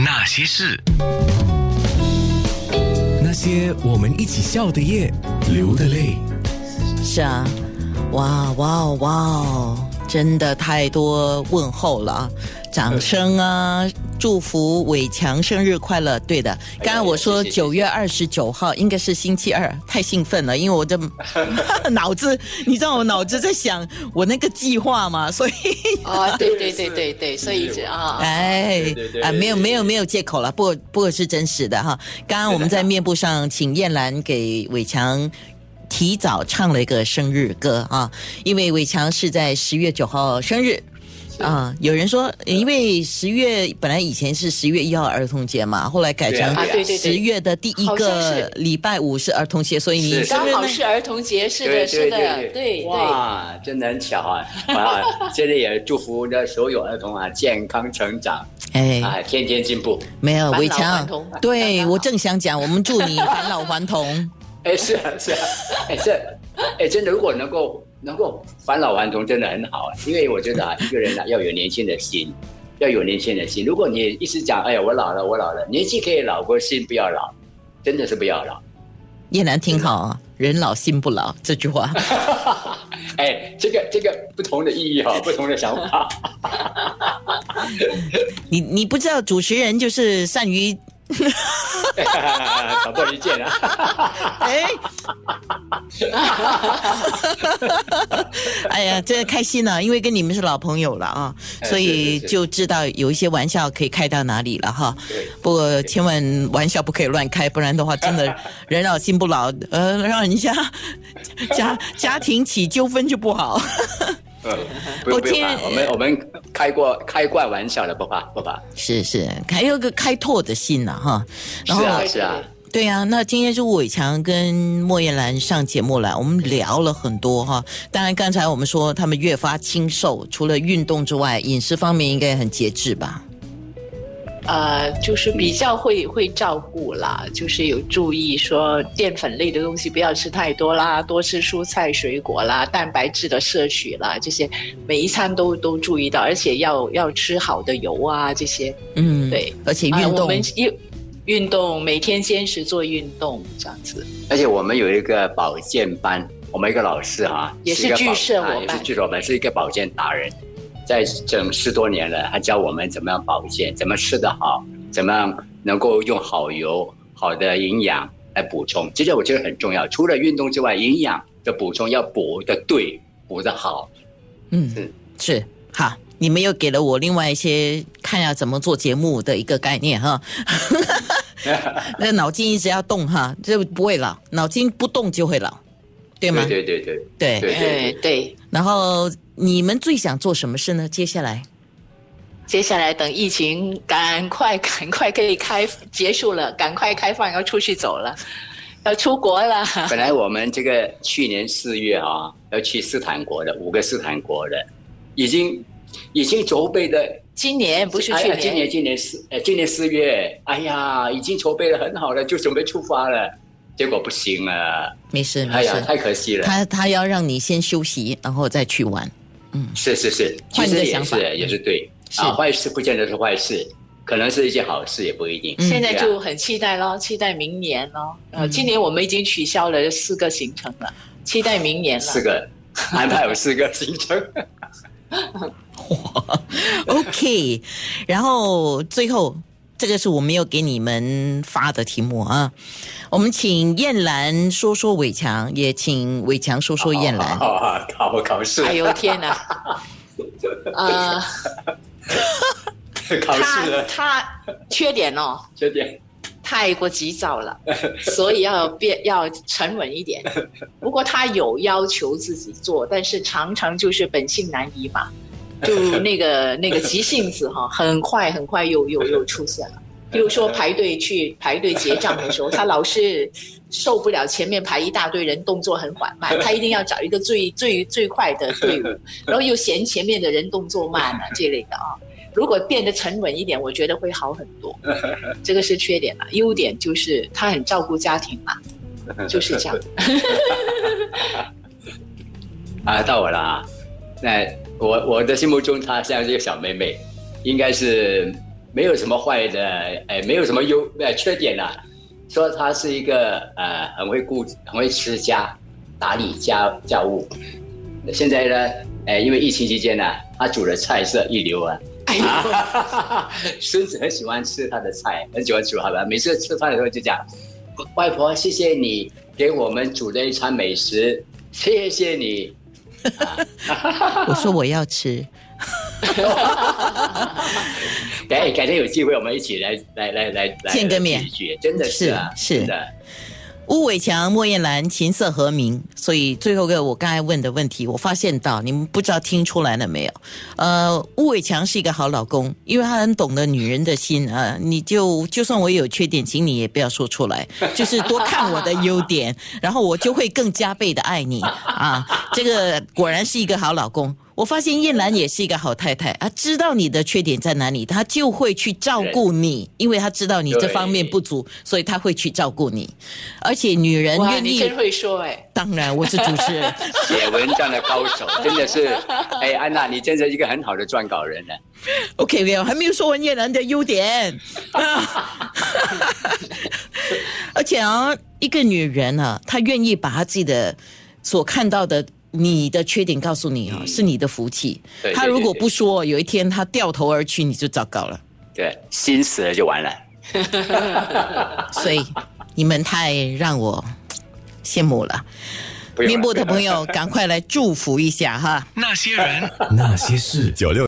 那些事，那些我们一起笑的夜，流的泪。是啊，哇哇哦哇哦，真的太多问候了啊！掌声啊，祝福伟强生日快乐。对的，刚刚我说九月二十九号应该是星期二，太兴奋了，因为我的 脑子，你知道我脑子在想我那个计划嘛，所以哦，对对对对对，所以这啊，哎啊，没有没有没有借口了，不过不过是真实的哈。刚刚我们在面部上请燕兰给伟强。提早唱了一个生日歌啊，因为伟强是在十月九号生日啊。有人说，因为十月本来以前是十月一号儿童节嘛，后来改成十月的第一个礼拜五是儿童节，所以你刚好是儿童节，是的，是的，对。哇，真的很巧啊！啊，这里也祝福的所有儿童啊，健康成长哎啊，天天进步。没有伟强对我正想讲，我们祝你返老还童。哎，是啊，是啊，哎，这，哎，真的，如果能够能够返老还童，真的很好啊。因为我觉得啊，一个人啊要有年轻的心，要有年轻的心。如果你一直讲，哎呀，我老了，我老了，年纪可以老，过心不要老，真的是不要老。叶楠听好啊，人老心不老这句话。哎，这个这个不同的意义哈、不同的想法。你你不知道主持人就是善于挑拨离间啊！哎，哎呀，真的开心了、因为跟你们是老朋友了啊，哎所以就知道有一些玩笑可以开到哪里了哈。对不过千万玩笑不可以乱开，不然的话，真的人老心不老，呃，让人家家家庭起纠纷就不好。嗯，不我用不用怕，我们我们开过开惯玩笑的，不怕不怕。是是，还有个开拓的心呐、哈。然后是啊是啊，对呀、那今天是吴伟强跟莫艳兰上节目来，我们聊了很多哈。当然，刚才我们说他们越发清瘦，除了运动之外，饮食方面应该很节制吧？呃，就是比较会会照顾啦，就是有注意说淀粉类的东西不要吃太多啦，多吃蔬菜水果啦，蛋白质的摄取啦，这些每一餐都都注意到，而且要要吃好的油啊，这些。嗯，对，而且啊运动，我们运运动每天坚持做运动这样子。而且我们有一个保健班，我们一个老师哈、也是一个保剧社啊也是伙伴剧社我们，是一个保健达人，在整十多年了，他教我们怎么样保健，怎么吃得好，怎么样能够用好油、好的营养来补充。其实我觉得很重要，除了运动之外，营养的补充要补的对，补的好。嗯是，是好。你们又给了我另外一些看要怎么做节目的一个概念哈，那脑筋一直要动哈，这不会老，脑筋不动就会老，对吗？对对对对对对哎，对，然后你们最想做什么事呢？接下来，接下来等疫情赶快赶快可以开结束了，赶快开放，要出去走了，要出国了。本来我们这个去年四月啊，要去斯坦国的五个斯坦国的，已经已经筹备的今年不是哎去年，呀今年今年四呃今年四月，哎呀，已经筹备的很好了，就准备出发了，结果不行了，没事哎呀，没事。太可惜了。他他要让你先休息，然后再去玩。嗯。是是是，其换一实也个想法。是也是对。是。啊，坏事不见得是坏事，可能是一件好事，也不一定。嗯。现在就很期待咯，期待明年咯。呃，嗯。今年我们已经取消了四个行程了，期待明年了。四个。安排有四个行程，哇。OK，然后最后这个是我没有给你们发的题目啊，我们请燕兰说说伟强，也请伟强说说燕兰。啊，考考试，哎呦天哪！呃，考试他缺点哦，缺点太过急躁了，所以要变要沉稳一点。不过他有要求自己做，但是常常就是本性难移嘛，就那个那个急性子哈，很快很快又又又出现了。比如说排队去排队结账的时候，他老是受不了前面排一大堆人动作很缓慢，他一定要找一个最 最最快的队伍，然后又嫌前面的人动作慢啊 这类的啊。如果变得沉稳一点，我觉得会好很多。这个是缺点啦，优点就是他很照顾家庭嘛，就是这样。啊，到我了啊。那我我的心目中，她像是一个小妹妹，应该是没有什么坏的，哎，没有什么优呃缺点呐、说她是一个呃很会顾、很会持家、打理家家务。现在呢，哎，因为疫情期间呢、她煮的菜色一流啊。孙子很喜欢吃他的菜，很喜欢煮好吧？每次吃饭的时候就讲：“外婆，谢谢你给我们煮的一餐美食，谢谢你。我说我要吃，改改天有机会，我们一起来来来来来见个面。真的是啊，是的。巫伟强、莫艳兰琴瑟和鸣，所以最后一个我刚才问的问题，我发现到你们不知道听出来了没有？呃，巫伟强是一个好老公，因为他很懂得女人的心啊、你就就算我有缺点，请你也不要说出来，就是多看我的优点，然后我就会更加倍的爱你啊！这个果然是一个好老公。我发现燕兰也是一个好太太她，知道你的缺点在哪里，她就会去照顾你，因为她知道你这方面不足，所以她会去照顾你。而且女人哇，愿意会说哎，当然我是主持人，写文章的高手，真的是，哎，安娜，你真是一个很好的撰稿人呢。OK，没有，还没有说完叶兰的优点。啊 而且啊，一个女人啊，她愿意把她自己的所看到的你的缺点告诉你啊，是你的福气嗯对。对她如果不说，有一天他掉头而去，你就糟糕了。对，心死了就完了。所以你们太让我羡慕了面部的朋友，赶快来祝福一下哈。那些人，那些事，九六。